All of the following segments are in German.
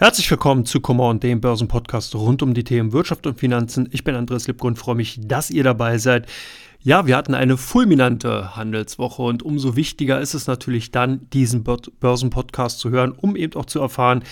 Herzlich willkommen zu Come dem Börsenpodcast rund um die Themen Wirtschaft und Finanzen. Ich bin Andreas Lipko und freue mich, dass ihr dabei seid. Ja, wir hatten eine fulminante Handelswoche und umso wichtiger ist es natürlich dann, diesen Börsenpodcast zu hören, um eben auch zu erfahren,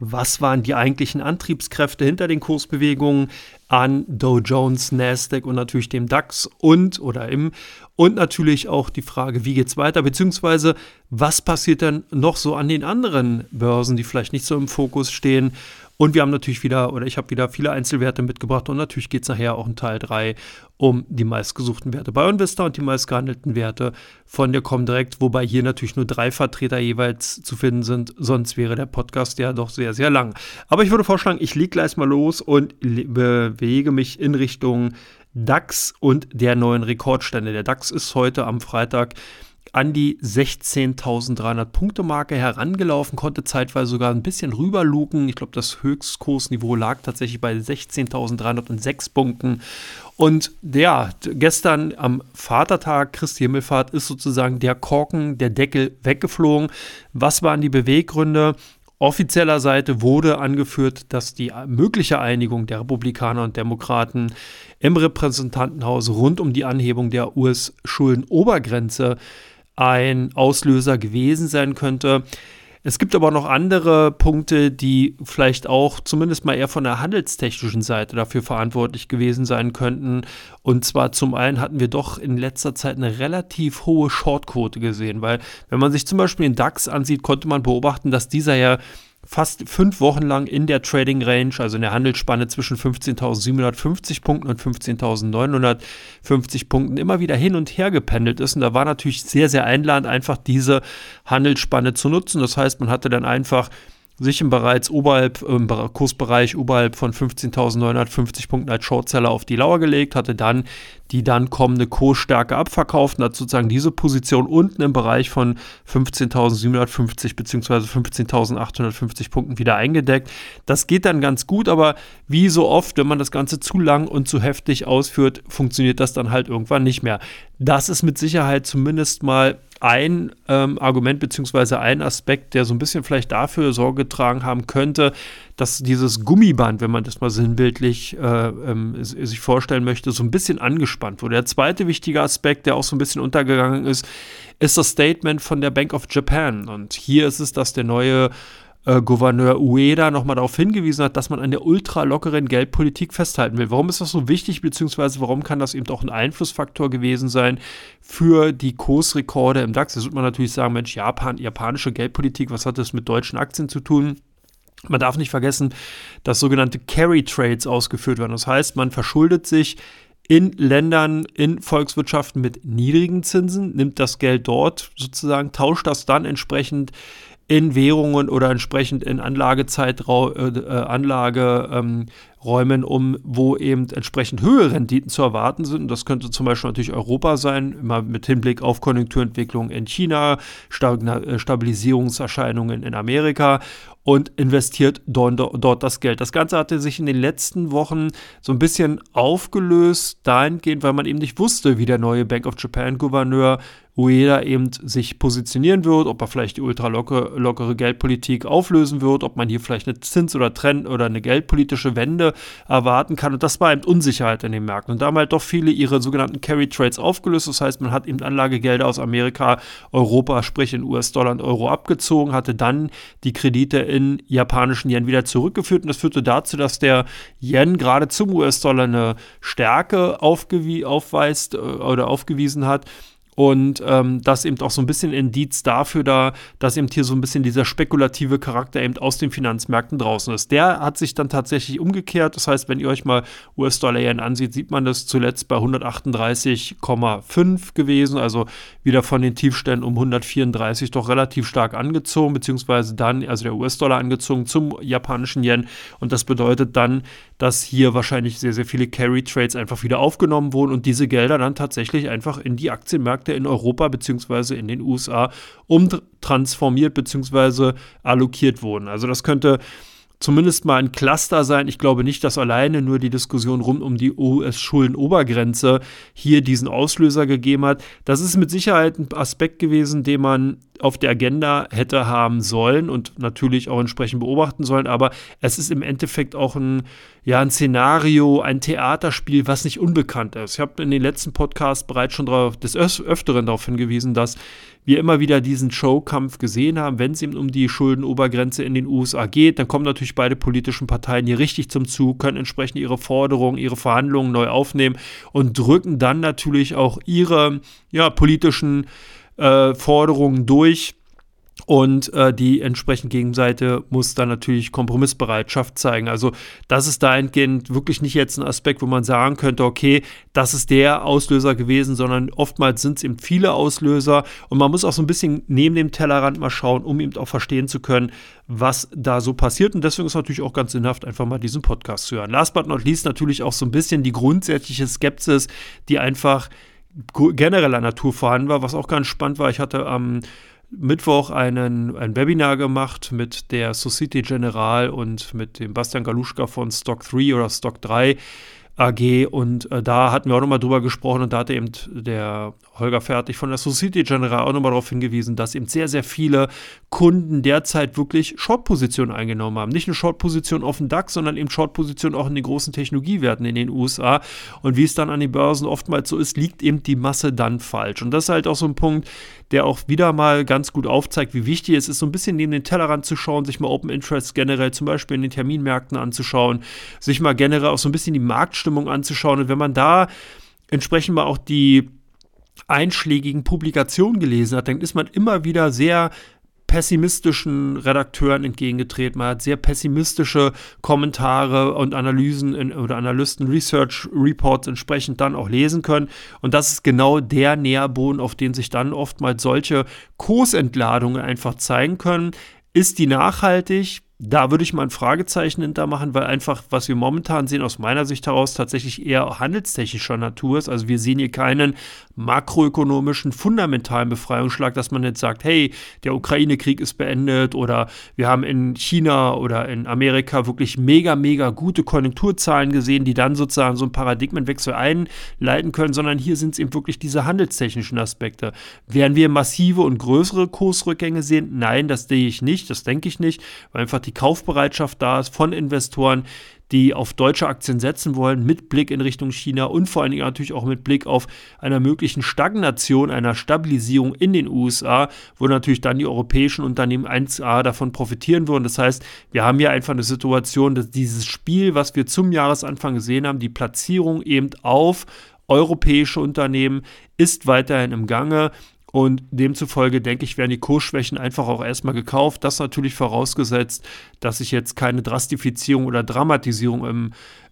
was waren die eigentlichen Antriebskräfte hinter den Kursbewegungen an Dow Jones, Nasdaq und natürlich dem DAX und oder im und natürlich auch die Frage, wie geht's weiter, beziehungsweise was passiert denn noch so an den anderen Börsen, die vielleicht nicht so im Fokus stehen und wir haben natürlich wieder, oder ich habe wieder viele Einzelwerte mitgebracht und natürlich geht es nachher auch in Teil 3 um die meistgesuchten Werte bei Investor und die meistgehandelten Werte von der Comdirect, wobei hier natürlich nur drei Vertreter jeweils zu finden sind, sonst wäre der Podcast ja doch sehr, sehr lang. Aber ich würde vorschlagen, ich lege gleich mal los und bewege mich in Richtung DAX und der neuen Rekordstände. Der DAX ist heute am Freitag an die 16.300 Punkte Marke herangelaufen, konnte zeitweise sogar ein bisschen rüberluken. Ich glaube, das Höchstkursniveau lag tatsächlich bei 16.306 Punkten. Und ja, gestern am Vatertag, Christi Himmelfahrt, ist sozusagen der Korken, der Deckel weggeflogen. Was waren die Beweggründe? offizieller Seite wurde angeführt, dass die mögliche Einigung der Republikaner und Demokraten im Repräsentantenhaus rund um die Anhebung der US-Schuldenobergrenze ein Auslöser gewesen sein könnte. Es gibt aber noch andere Punkte, die vielleicht auch zumindest mal eher von der handelstechnischen Seite dafür verantwortlich gewesen sein könnten. Und zwar zum einen hatten wir doch in letzter Zeit eine relativ hohe Shortquote gesehen, weil wenn man sich zum Beispiel den DAX ansieht, konnte man beobachten, dass dieser ja fast fünf Wochen lang in der Trading Range, also in der Handelsspanne zwischen 15.750 Punkten und 15.950 Punkten, immer wieder hin und her gependelt ist. Und da war natürlich sehr, sehr einladend, einfach diese Handelsspanne zu nutzen. Das heißt, man hatte dann einfach sich im bereits oberhalb, im Kursbereich oberhalb von 15.950 Punkten als Shortseller auf die Lauer gelegt, hatte dann die dann kommende Kursstärke abverkauft und hat sozusagen diese Position unten im Bereich von 15.750 bzw. 15.850 Punkten wieder eingedeckt. Das geht dann ganz gut, aber wie so oft, wenn man das Ganze zu lang und zu heftig ausführt, funktioniert das dann halt irgendwann nicht mehr. Das ist mit Sicherheit zumindest mal ein ähm, Argument bzw. ein Aspekt, der so ein bisschen vielleicht dafür Sorge getragen haben könnte, dass dieses Gummiband, wenn man das mal sinnbildlich äh, ähm, sich vorstellen möchte, so ein bisschen angespannt wurde. Der zweite wichtige Aspekt, der auch so ein bisschen untergegangen ist, ist das Statement von der Bank of Japan. Und hier ist es, dass der neue äh, Gouverneur Ueda nochmal darauf hingewiesen hat, dass man an der ultra lockeren Geldpolitik festhalten will. Warum ist das so wichtig, beziehungsweise warum kann das eben auch ein Einflussfaktor gewesen sein für die Kursrekorde im DAX? Da wird man natürlich sagen, Mensch, Japan, japanische Geldpolitik, was hat das mit deutschen Aktien zu tun? Man darf nicht vergessen, dass sogenannte Carry Trades ausgeführt werden. Das heißt, man verschuldet sich in Ländern, in Volkswirtschaften mit niedrigen Zinsen, nimmt das Geld dort sozusagen, tauscht das dann entsprechend in Währungen oder entsprechend in Anlagezeitraum, äh, äh, Anlageräumen, ähm, um, wo eben entsprechend höhere Renditen zu erwarten sind. Das könnte zum Beispiel natürlich Europa sein, immer mit Hinblick auf Konjunkturentwicklung in China, äh, Stabilisierungserscheinungen in Amerika und investiert dort, das Geld. Das Ganze hatte sich in den letzten Wochen so ein bisschen aufgelöst, dahingehend, weil man eben nicht wusste, wie der neue Bank of Japan Gouverneur Ueda eben sich positionieren wird, ob er vielleicht die ultralockere lockere Geldpolitik auflösen wird, ob man hier vielleicht eine Zins- oder Trend oder eine geldpolitische Wende erwarten kann. Und das war eben Unsicherheit in den Märkten. Und da haben halt doch viele ihre sogenannten Carry Trades aufgelöst. Das heißt, man hat eben Anlagegelder aus Amerika, Europa, sprich in US-Dollar und Euro abgezogen, hatte dann die Kredite in japanischen Yen wieder zurückgeführt. Und das führte dazu, dass der Yen gerade zum US-Dollar eine Stärke aufweist äh, oder aufgewiesen hat und ähm, das eben auch so ein bisschen Indiz dafür da, dass eben hier so ein bisschen dieser spekulative Charakter eben aus den Finanzmärkten draußen ist. Der hat sich dann tatsächlich umgekehrt. Das heißt, wenn ihr euch mal US-Dollar-Yen ansieht, sieht man das zuletzt bei 138,5 gewesen, also wieder von den Tiefständen um 134 doch relativ stark angezogen, beziehungsweise dann, also der US-Dollar angezogen zum japanischen Yen. Und das bedeutet dann, dass hier wahrscheinlich sehr, sehr viele Carry-Trades einfach wieder aufgenommen wurden und diese Gelder dann tatsächlich einfach in die Aktienmärkte in Europa bzw. in den USA umtransformiert bzw. allokiert wurden. Also das könnte zumindest mal ein Cluster sein. Ich glaube nicht, dass alleine nur die Diskussion rund um die US-Schuldenobergrenze hier diesen Auslöser gegeben hat. Das ist mit Sicherheit ein Aspekt gewesen, den man auf der Agenda hätte haben sollen und natürlich auch entsprechend beobachten sollen. Aber es ist im Endeffekt auch ein, ja, ein Szenario, ein Theaterspiel, was nicht unbekannt ist. Ich habe in den letzten Podcasts bereits schon drauf, des Öfteren darauf hingewiesen, dass wir immer wieder diesen Showkampf gesehen haben, wenn es eben um die Schuldenobergrenze in den USA geht, dann kommen natürlich beide politischen Parteien hier richtig zum Zug, können entsprechend ihre Forderungen, ihre Verhandlungen neu aufnehmen und drücken dann natürlich auch ihre ja, politischen äh, Forderungen durch und äh, die entsprechend Gegenseite muss dann natürlich Kompromissbereitschaft zeigen. Also das ist dahingehend wirklich nicht jetzt ein Aspekt, wo man sagen könnte, okay, das ist der Auslöser gewesen, sondern oftmals sind es eben viele Auslöser. Und man muss auch so ein bisschen neben dem Tellerrand mal schauen, um eben auch verstehen zu können, was da so passiert. Und deswegen ist natürlich auch ganz sinnhaft, einfach mal diesen Podcast zu hören. Last but not least natürlich auch so ein bisschen die grundsätzliche Skepsis, die einfach genereller Natur vorhanden war, was auch ganz spannend war. Ich hatte am ähm, Mittwoch einen, ein Webinar gemacht mit der Societe Generale und mit dem Bastian Galuschka von Stock 3 oder Stock 3 AG und äh, da hatten wir auch nochmal drüber gesprochen und da hatte eben der Holger Fertig von der Society General auch nochmal darauf hingewiesen, dass eben sehr, sehr viele Kunden derzeit wirklich Short-Positionen eingenommen haben. Nicht nur Short-Positionen auf dem DAX, sondern eben Short-Positionen auch in den großen Technologiewerten in den USA. Und wie es dann an den Börsen oftmals so ist, liegt eben die Masse dann falsch. Und das ist halt auch so ein Punkt, der auch wieder mal ganz gut aufzeigt, wie wichtig es ist, so ein bisschen neben den Tellerrand zu schauen, sich mal Open Interest generell zum Beispiel in den Terminmärkten anzuschauen, sich mal generell auch so ein bisschen die Marktstimmung anzuschauen. Und wenn man da entsprechend mal auch die einschlägigen Publikationen gelesen hat, dann ist man immer wieder sehr pessimistischen Redakteuren entgegengetreten. Man hat sehr pessimistische Kommentare und Analysen in, oder Analysten Research Reports entsprechend dann auch lesen können. Und das ist genau der Nährboden, auf den sich dann oftmals solche Kursentladungen einfach zeigen können. Ist die nachhaltig? Da würde ich mal ein Fragezeichen hintermachen, weil einfach, was wir momentan sehen, aus meiner Sicht heraus tatsächlich eher handelstechnischer Natur ist. Also wir sehen hier keinen makroökonomischen, fundamentalen Befreiungsschlag, dass man jetzt sagt, hey, der Ukraine-Krieg ist beendet oder wir haben in China oder in Amerika wirklich mega, mega gute Konjunkturzahlen gesehen, die dann sozusagen so einen Paradigmenwechsel einleiten können, sondern hier sind es eben wirklich diese handelstechnischen Aspekte. Werden wir massive und größere Kursrückgänge sehen? Nein, das sehe ich nicht, das denke ich nicht, weil einfach die die Kaufbereitschaft da ist von Investoren, die auf deutsche Aktien setzen wollen, mit Blick in Richtung China und vor allen Dingen natürlich auch mit Blick auf einer möglichen Stagnation, einer Stabilisierung in den USA, wo natürlich dann die europäischen Unternehmen 1A davon profitieren würden. Das heißt, wir haben hier einfach eine Situation, dass dieses Spiel, was wir zum Jahresanfang gesehen haben, die Platzierung eben auf europäische Unternehmen ist weiterhin im Gange. Und demzufolge denke ich, werden die Kursschwächen einfach auch erstmal gekauft. Das natürlich vorausgesetzt, dass sich jetzt keine Drastifizierung oder Dramatisierung im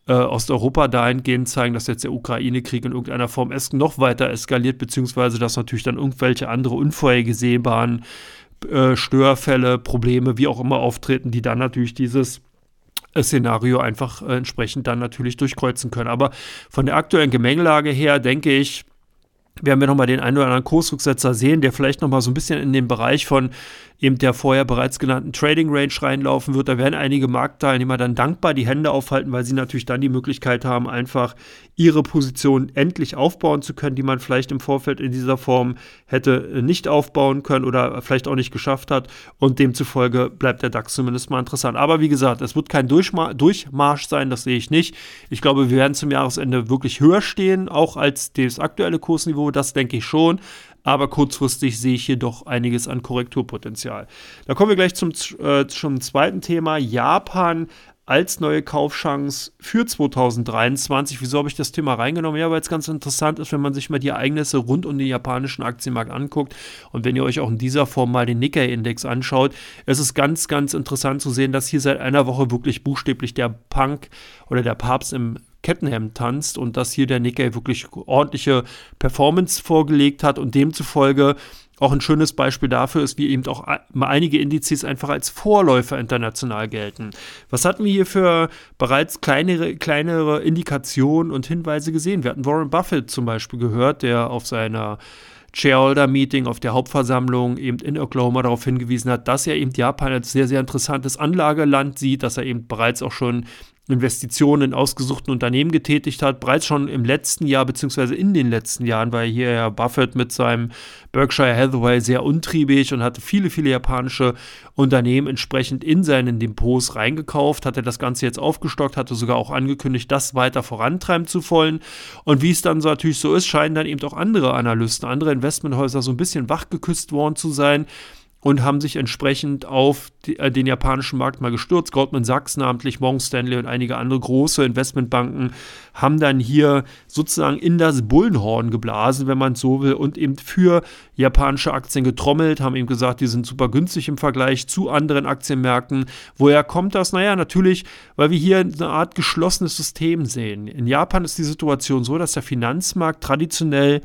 äh, Osteuropa dahingehend zeigen, dass jetzt der Ukraine-Krieg in irgendeiner Form es noch weiter eskaliert, beziehungsweise dass natürlich dann irgendwelche andere unvorhergesehbaren äh, Störfälle, Probleme, wie auch immer auftreten, die dann natürlich dieses äh, Szenario einfach äh, entsprechend dann natürlich durchkreuzen können. Aber von der aktuellen Gemengelage her denke ich, werden wir nochmal den einen oder anderen Kursrücksetzer sehen, der vielleicht nochmal so ein bisschen in den Bereich von eben der vorher bereits genannten Trading Range reinlaufen wird. Da werden einige Marktteilnehmer dann dankbar die Hände aufhalten, weil sie natürlich dann die Möglichkeit haben, einfach ihre Position endlich aufbauen zu können, die man vielleicht im Vorfeld in dieser Form hätte nicht aufbauen können oder vielleicht auch nicht geschafft hat. Und demzufolge bleibt der DAX zumindest mal interessant. Aber wie gesagt, es wird kein Durchma Durchmarsch sein, das sehe ich nicht. Ich glaube, wir werden zum Jahresende wirklich höher stehen, auch als das aktuelle Kursniveau. Das denke ich schon aber kurzfristig sehe ich hier doch einiges an Korrekturpotenzial. Da kommen wir gleich zum, äh, zum zweiten Thema. Japan als neue Kaufchance für 2023. Wieso habe ich das Thema reingenommen? Ja, weil es ganz interessant ist, wenn man sich mal die Ereignisse rund um den japanischen Aktienmarkt anguckt und wenn ihr euch auch in dieser Form mal den Nikkei-Index anschaut. Es ist ganz, ganz interessant zu sehen, dass hier seit einer Woche wirklich buchstäblich der Punk oder der Papst im Kettenhemd tanzt und dass hier der Nikkei wirklich ordentliche Performance vorgelegt hat und demzufolge auch ein schönes Beispiel dafür ist, wie eben auch einige Indizes einfach als Vorläufer international gelten. Was hatten wir hier für bereits kleinere, kleinere Indikationen und Hinweise gesehen? Wir hatten Warren Buffett zum Beispiel gehört, der auf seiner Shareholder-Meeting auf der Hauptversammlung eben in Oklahoma darauf hingewiesen hat, dass er eben Japan als sehr, sehr interessantes Anlageland sieht, dass er eben bereits auch schon Investitionen in ausgesuchten Unternehmen getätigt hat. Bereits schon im letzten Jahr, beziehungsweise in den letzten Jahren, war hier ja Buffett mit seinem Berkshire Hathaway sehr untriebig und hatte viele, viele japanische Unternehmen entsprechend in seinen Depots reingekauft, hatte das Ganze jetzt aufgestockt, hatte sogar auch angekündigt, das weiter vorantreiben zu wollen. Und wie es dann so natürlich so ist, scheinen dann eben auch andere Analysten, andere Investmenthäuser so ein bisschen wachgeküsst worden zu sein und haben sich entsprechend auf die, äh, den japanischen Markt mal gestürzt. Goldman Sachs namentlich, Morgan Stanley und einige andere große Investmentbanken haben dann hier sozusagen in das Bullenhorn geblasen, wenn man es so will, und eben für japanische Aktien getrommelt, haben eben gesagt, die sind super günstig im Vergleich zu anderen Aktienmärkten. Woher kommt das? Naja, natürlich, weil wir hier eine Art geschlossenes System sehen. In Japan ist die Situation so, dass der Finanzmarkt traditionell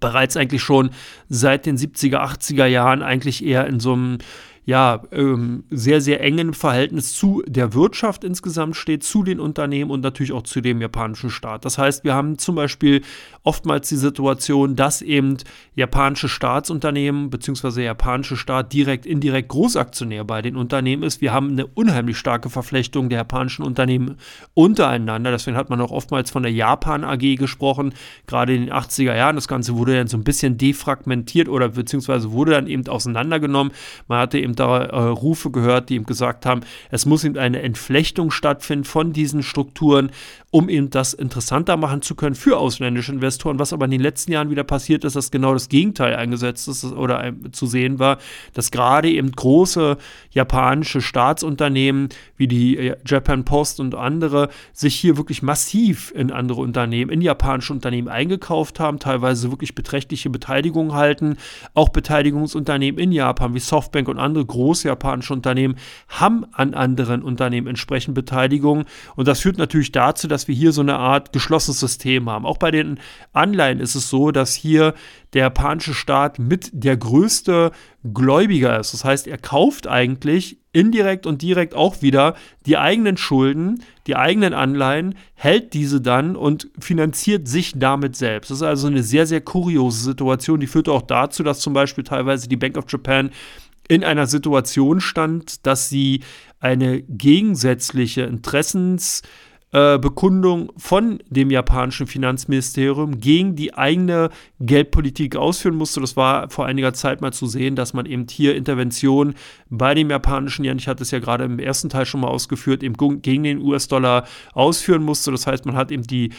bereits eigentlich schon seit den 70er, 80er Jahren eigentlich eher in so einem ja, ähm, sehr, sehr engen Verhältnis zu der Wirtschaft insgesamt steht, zu den Unternehmen und natürlich auch zu dem japanischen Staat. Das heißt, wir haben zum Beispiel oftmals die Situation, dass eben japanische Staatsunternehmen bzw. japanische Staat direkt, indirekt Großaktionär bei den Unternehmen ist. Wir haben eine unheimlich starke Verflechtung der japanischen Unternehmen untereinander. Deswegen hat man auch oftmals von der Japan AG gesprochen, gerade in den 80er Jahren. Das Ganze wurde dann so ein bisschen defragmentiert oder beziehungsweise wurde dann eben auseinandergenommen. Man hatte eben da äh, Rufe gehört, die ihm gesagt haben, es muss eben eine Entflechtung stattfinden von diesen Strukturen, um eben das interessanter machen zu können für ausländische Investoren. Was aber in den letzten Jahren wieder passiert ist, dass genau das Gegenteil eingesetzt ist oder äh, zu sehen war, dass gerade eben große japanische Staatsunternehmen wie die äh, Japan Post und andere sich hier wirklich massiv in andere Unternehmen, in japanische Unternehmen eingekauft haben, teilweise wirklich beträchtliche Beteiligungen halten. Auch Beteiligungsunternehmen in Japan wie Softbank und andere große japanische Unternehmen haben an anderen Unternehmen entsprechend Beteiligung. Und das führt natürlich dazu, dass wir hier so eine Art geschlossenes System haben. Auch bei den Anleihen ist es so, dass hier der japanische Staat mit der größte Gläubiger ist. Das heißt, er kauft eigentlich indirekt und direkt auch wieder die eigenen Schulden, die eigenen Anleihen, hält diese dann und finanziert sich damit selbst. Das ist also eine sehr, sehr kuriose Situation. Die führt auch dazu, dass zum Beispiel teilweise die Bank of Japan in einer Situation stand, dass sie eine gegensätzliche Interessensbekundung äh, von dem japanischen Finanzministerium gegen die eigene Geldpolitik ausführen musste. Das war vor einiger Zeit mal zu sehen, dass man eben hier Interventionen bei dem japanischen Yen, ich hatte es ja gerade im ersten Teil schon mal ausgeführt, eben gegen den US-Dollar ausführen musste. Das heißt, man hat eben die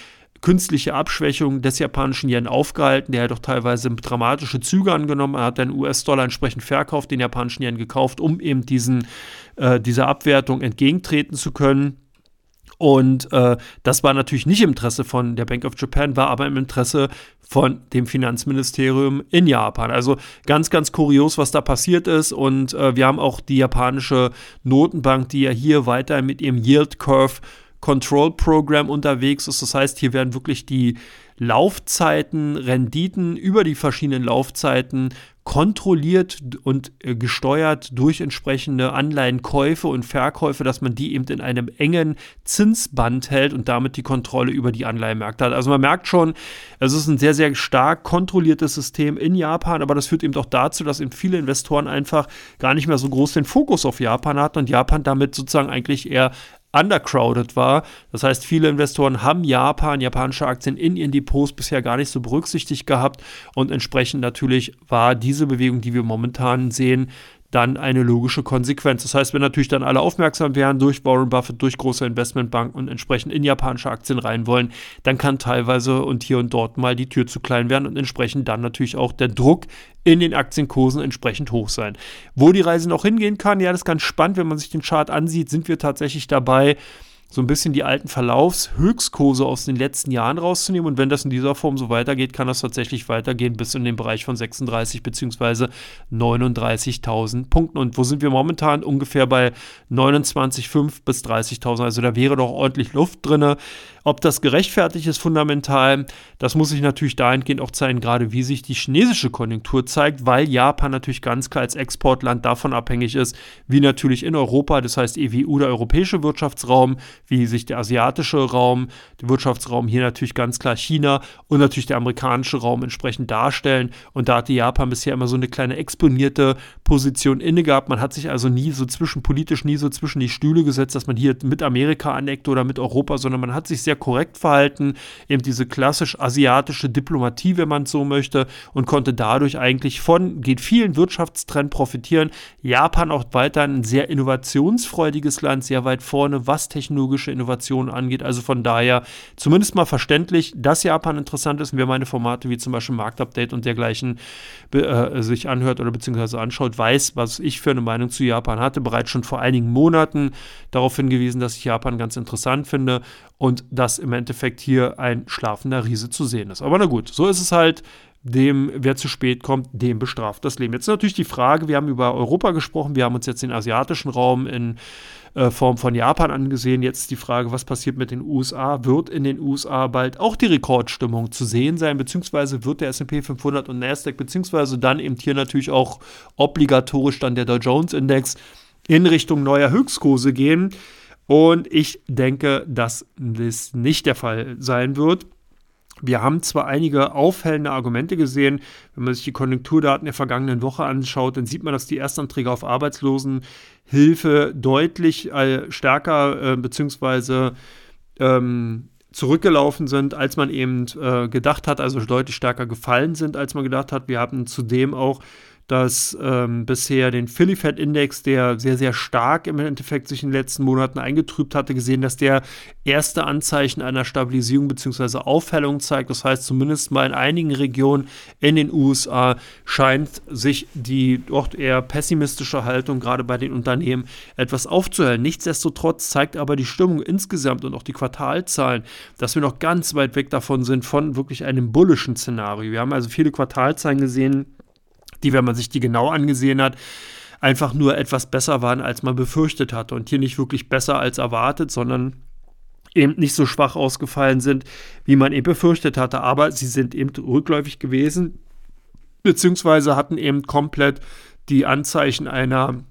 künstliche Abschwächung des japanischen Yen aufgehalten, der ja doch teilweise dramatische Züge angenommen hat. Er hat den US-Dollar entsprechend verkauft, den japanischen Yen gekauft, um eben diesen, äh, dieser Abwertung entgegentreten zu können. Und äh, das war natürlich nicht im Interesse von der Bank of Japan, war aber im Interesse von dem Finanzministerium in Japan. Also ganz, ganz kurios, was da passiert ist. Und äh, wir haben auch die japanische Notenbank, die ja hier weiter mit ihrem Yield Curve Control Program unterwegs ist. Das heißt, hier werden wirklich die Laufzeiten, Renditen über die verschiedenen Laufzeiten kontrolliert und äh, gesteuert durch entsprechende Anleihenkäufe und Verkäufe, dass man die eben in einem engen Zinsband hält und damit die Kontrolle über die Anleihenmärkte hat. Also man merkt schon, es ist ein sehr, sehr stark kontrolliertes System in Japan, aber das führt eben auch dazu, dass eben viele Investoren einfach gar nicht mehr so groß den Fokus auf Japan hatten und Japan damit sozusagen eigentlich eher undercrowded war. Das heißt, viele Investoren haben Japan, japanische Aktien in ihren Depots bisher gar nicht so berücksichtigt gehabt und entsprechend natürlich war diese Bewegung, die wir momentan sehen, dann eine logische Konsequenz. Das heißt, wenn natürlich dann alle aufmerksam wären durch Warren Buffett, durch große Investmentbanken und entsprechend in japanische Aktien rein wollen, dann kann teilweise und hier und dort mal die Tür zu klein werden und entsprechend dann natürlich auch der Druck in den Aktienkursen entsprechend hoch sein. Wo die Reise noch hingehen kann, ja, das ist ganz spannend, wenn man sich den Chart ansieht, sind wir tatsächlich dabei, so ein bisschen die alten Verlaufshöchstkurse aus den letzten Jahren rauszunehmen. Und wenn das in dieser Form so weitergeht, kann das tatsächlich weitergehen bis in den Bereich von 36 bzw. 39.000 Punkten. Und wo sind wir momentan? Ungefähr bei 29,5 bis 30.000. Also da wäre doch ordentlich Luft drin. Ob das gerechtfertigt ist fundamental, das muss sich natürlich dahingehend auch zeigen, gerade wie sich die chinesische Konjunktur zeigt, weil Japan natürlich ganz klar als Exportland davon abhängig ist, wie natürlich in Europa, das heißt EWU, der europäische Wirtschaftsraum, wie sich der asiatische Raum, der Wirtschaftsraum hier natürlich ganz klar China und natürlich der amerikanische Raum entsprechend darstellen. Und da hatte Japan bisher immer so eine kleine exponierte Position inne gehabt. Man hat sich also nie so zwischen politisch nie so zwischen die Stühle gesetzt, dass man hier mit Amerika aneckt oder mit Europa, sondern man hat sich sehr korrekt verhalten, eben diese klassisch asiatische Diplomatie, wenn man so möchte, und konnte dadurch eigentlich von geht vielen Wirtschaftstrend profitieren. Japan auch weiterhin ein sehr innovationsfreudiges Land, sehr weit vorne, was technologische Innovationen angeht. Also von daher zumindest mal verständlich, dass Japan interessant ist und wer meine Formate wie zum Beispiel Marktupdate und dergleichen äh, sich anhört oder beziehungsweise anschaut, weiß, was ich für eine Meinung zu Japan hatte. Bereits schon vor einigen Monaten darauf hingewiesen, dass ich Japan ganz interessant finde und dass im Endeffekt hier ein schlafender Riese zu sehen ist. Aber na gut, so ist es halt dem, wer zu spät kommt, dem bestraft das Leben. Jetzt natürlich die Frage, wir haben über Europa gesprochen, wir haben uns jetzt den asiatischen Raum in äh, Form von Japan angesehen. Jetzt die Frage, was passiert mit den USA? Wird in den USA bald auch die Rekordstimmung zu sehen sein, beziehungsweise wird der S&P 500 und Nasdaq, beziehungsweise dann eben hier natürlich auch obligatorisch dann der Dow Jones Index in Richtung neuer Höchstkurse gehen? Und ich denke, dass das nicht der Fall sein wird. Wir haben zwar einige auffällende Argumente gesehen, wenn man sich die Konjunkturdaten der vergangenen Woche anschaut, dann sieht man, dass die Erstanträge auf Arbeitslosenhilfe deutlich äh, stärker äh, beziehungsweise ähm, zurückgelaufen sind, als man eben äh, gedacht hat, also deutlich stärker gefallen sind, als man gedacht hat. Wir haben zudem auch dass ähm, bisher den Philly Fed Index, der sehr, sehr stark im Endeffekt sich in den letzten Monaten eingetrübt hatte, gesehen, dass der erste Anzeichen einer Stabilisierung bzw. Aufhellung zeigt. Das heißt, zumindest mal in einigen Regionen in den USA scheint sich die dort eher pessimistische Haltung gerade bei den Unternehmen etwas aufzuhellen. Nichtsdestotrotz zeigt aber die Stimmung insgesamt und auch die Quartalzahlen, dass wir noch ganz weit weg davon sind von wirklich einem bullischen Szenario. Wir haben also viele Quartalzahlen gesehen, die, wenn man sich die genau angesehen hat, einfach nur etwas besser waren, als man befürchtet hatte. Und hier nicht wirklich besser als erwartet, sondern eben nicht so schwach ausgefallen sind, wie man eben befürchtet hatte. Aber sie sind eben rückläufig gewesen, beziehungsweise hatten eben komplett die Anzeichen einer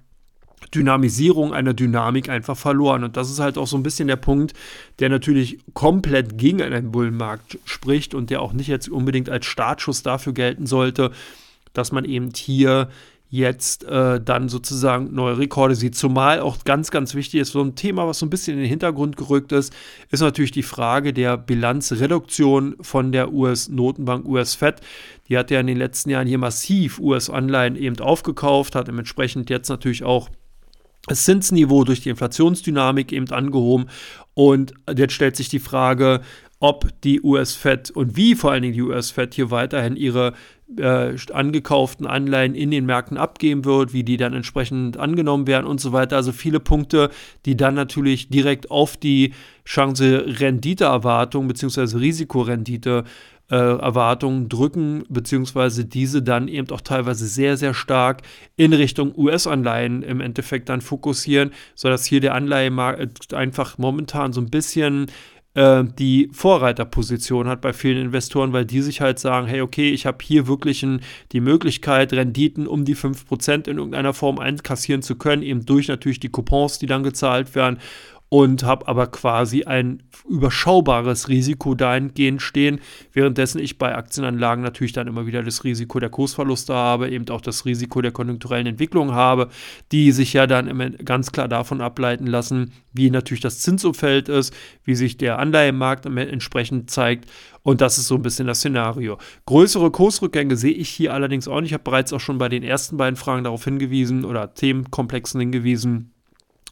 Dynamisierung, einer Dynamik einfach verloren. Und das ist halt auch so ein bisschen der Punkt, der natürlich komplett gegen einen Bullenmarkt spricht und der auch nicht jetzt unbedingt als Startschuss dafür gelten sollte, dass man eben hier jetzt äh, dann sozusagen neue Rekorde sieht. Zumal auch ganz, ganz wichtig ist, so ein Thema, was so ein bisschen in den Hintergrund gerückt ist, ist natürlich die Frage der Bilanzreduktion von der US-Notenbank US-Fed. Die hat ja in den letzten Jahren hier massiv US-Anleihen eben aufgekauft, hat dementsprechend jetzt natürlich auch das Zinsniveau durch die Inflationsdynamik eben angehoben. Und jetzt stellt sich die Frage, ob die US-Fed und wie vor allen Dingen die US-Fed hier weiterhin ihre äh, angekauften Anleihen in den Märkten abgeben wird, wie die dann entsprechend angenommen werden und so weiter. Also viele Punkte, die dann natürlich direkt auf die Chance-Rendite-Erwartung bzw. Risikorendite äh, Erwartungen drücken, beziehungsweise diese dann eben auch teilweise sehr, sehr stark in Richtung US-Anleihen im Endeffekt dann fokussieren, sodass hier der Anleihemarkt einfach momentan so ein bisschen äh, die Vorreiterposition hat bei vielen Investoren, weil die sich halt sagen, hey, okay, ich habe hier wirklich ein, die Möglichkeit, Renditen um die 5% in irgendeiner Form einkassieren zu können, eben durch natürlich die Coupons, die dann gezahlt werden und habe aber quasi ein überschaubares Risiko dahingehend stehen, währenddessen ich bei Aktienanlagen natürlich dann immer wieder das Risiko der Kursverluste habe, eben auch das Risiko der konjunkturellen Entwicklung habe, die sich ja dann ganz klar davon ableiten lassen, wie natürlich das Zinsumfeld ist, wie sich der Anleihemarkt entsprechend zeigt und das ist so ein bisschen das Szenario. Größere Kursrückgänge sehe ich hier allerdings auch nicht. Ich habe bereits auch schon bei den ersten beiden Fragen darauf hingewiesen oder Themenkomplexen hingewiesen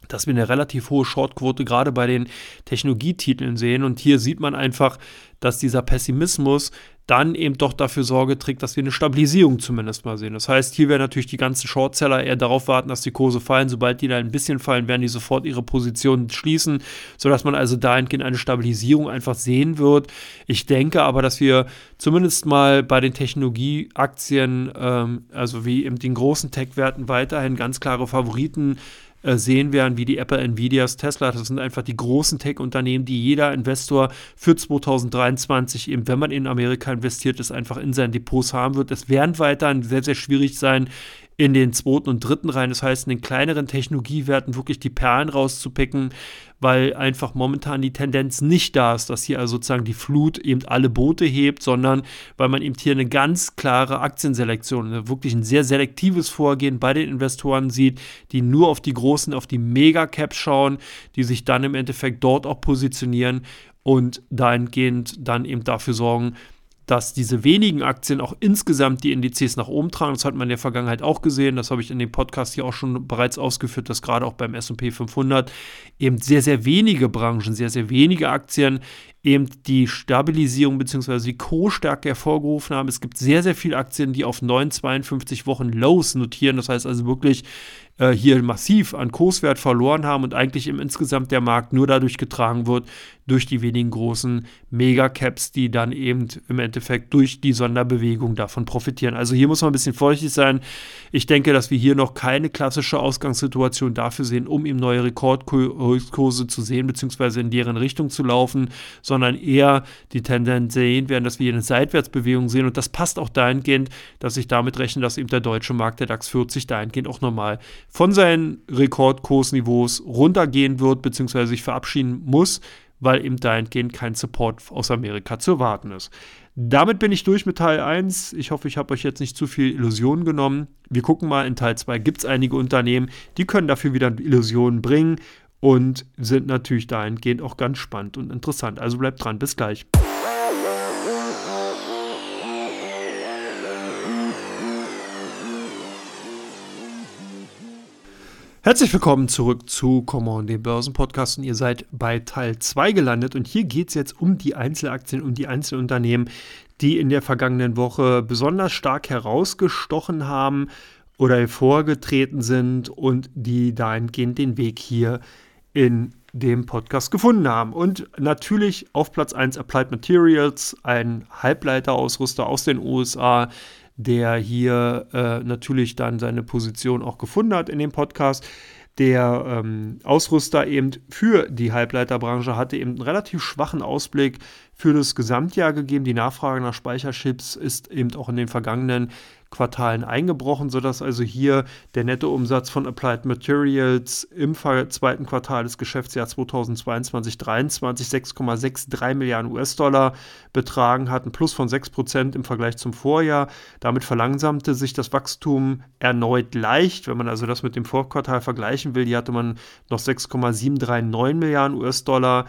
dass wir eine relativ hohe Shortquote gerade bei den Technologietiteln sehen. Und hier sieht man einfach, dass dieser Pessimismus dann eben doch dafür Sorge trägt, dass wir eine Stabilisierung zumindest mal sehen. Das heißt, hier werden natürlich die ganzen Shortseller eher darauf warten, dass die Kurse fallen. Sobald die da ein bisschen fallen, werden die sofort ihre Positionen schließen, sodass man also dahingehend eine Stabilisierung einfach sehen wird. Ich denke aber, dass wir zumindest mal bei den Technologieaktien, ähm, also wie eben den großen Tech-Werten, weiterhin ganz klare Favoriten äh, sehen werden, wie die Apple, Nvidias, Tesla. Das sind einfach die großen Tech-Unternehmen, die jeder Investor für 2023, eben wenn man in Amerika investiert ist, einfach in seinen Depots haben wird. Es werden weiterhin sehr, sehr schwierig sein, in den zweiten und dritten rein. Das heißt, in den kleineren Technologiewerten wirklich die Perlen rauszupicken, weil einfach momentan die Tendenz nicht da ist, dass hier also sozusagen die Flut eben alle Boote hebt, sondern weil man eben hier eine ganz klare Aktienselektion, wirklich ein sehr selektives Vorgehen bei den Investoren sieht, die nur auf die großen, auf die Megacaps schauen, die sich dann im Endeffekt dort auch positionieren und dahingehend dann eben dafür sorgen, dass diese wenigen Aktien auch insgesamt die Indizes nach oben tragen. Das hat man in der Vergangenheit auch gesehen. Das habe ich in dem Podcast hier auch schon bereits ausgeführt, dass gerade auch beim SP 500 eben sehr, sehr wenige Branchen, sehr, sehr wenige Aktien eben die Stabilisierung bzw. die Co-Stärke hervorgerufen haben. Es gibt sehr, sehr viele Aktien, die auf 9, 52 Wochen Lows notieren. Das heißt also wirklich äh, hier massiv an Kurswert verloren haben und eigentlich im insgesamt der Markt nur dadurch getragen wird, durch die wenigen großen Megacaps, die dann eben im Endeffekt durch die Sonderbewegung davon profitieren. Also hier muss man ein bisschen vorsichtig sein. Ich denke, dass wir hier noch keine klassische Ausgangssituation dafür sehen, um eben neue Rekordkurse zu sehen, beziehungsweise in deren Richtung zu laufen, sondern eher die Tendenz sehen werden, dass wir hier eine Seitwärtsbewegung sehen. Und das passt auch dahingehend, dass ich damit rechne, dass eben der deutsche Markt, der DAX 40, dahingehend auch normal von seinen Rekordkursniveaus runtergehen wird, beziehungsweise sich verabschieden muss, weil eben dahingehend kein Support aus Amerika zu erwarten ist. Damit bin ich durch mit Teil 1. Ich hoffe, ich habe euch jetzt nicht zu viel Illusionen genommen. Wir gucken mal, in Teil 2 gibt es einige Unternehmen, die können dafür wieder Illusionen bringen und sind natürlich dahingehend auch ganz spannend und interessant. Also bleibt dran, bis gleich. Herzlich willkommen zurück zu Come On, dem Börsenpodcast. Und ihr seid bei Teil 2 gelandet. Und hier geht es jetzt um die Einzelaktien, um die Einzelunternehmen, die in der vergangenen Woche besonders stark herausgestochen haben oder hervorgetreten sind und die dahingehend den Weg hier in dem Podcast gefunden haben. Und natürlich auf Platz 1 Applied Materials, ein Halbleiterausrüster aus den USA, der hier äh, natürlich dann seine Position auch gefunden hat in dem Podcast. Der ähm, Ausrüster eben für die Halbleiterbranche hatte eben einen relativ schwachen Ausblick für das Gesamtjahr gegeben. Die Nachfrage nach Speicherchips ist eben auch in den vergangenen Quartalen eingebrochen, sodass also hier der Nettoumsatz von Applied Materials im zweiten Quartal des Geschäftsjahres 2022-2023 6,63 Milliarden US-Dollar betragen hat, ein Plus von 6 Prozent im Vergleich zum Vorjahr. Damit verlangsamte sich das Wachstum erneut leicht. Wenn man also das mit dem Vorquartal vergleichen will, hier hatte man noch 6,739 Milliarden US-Dollar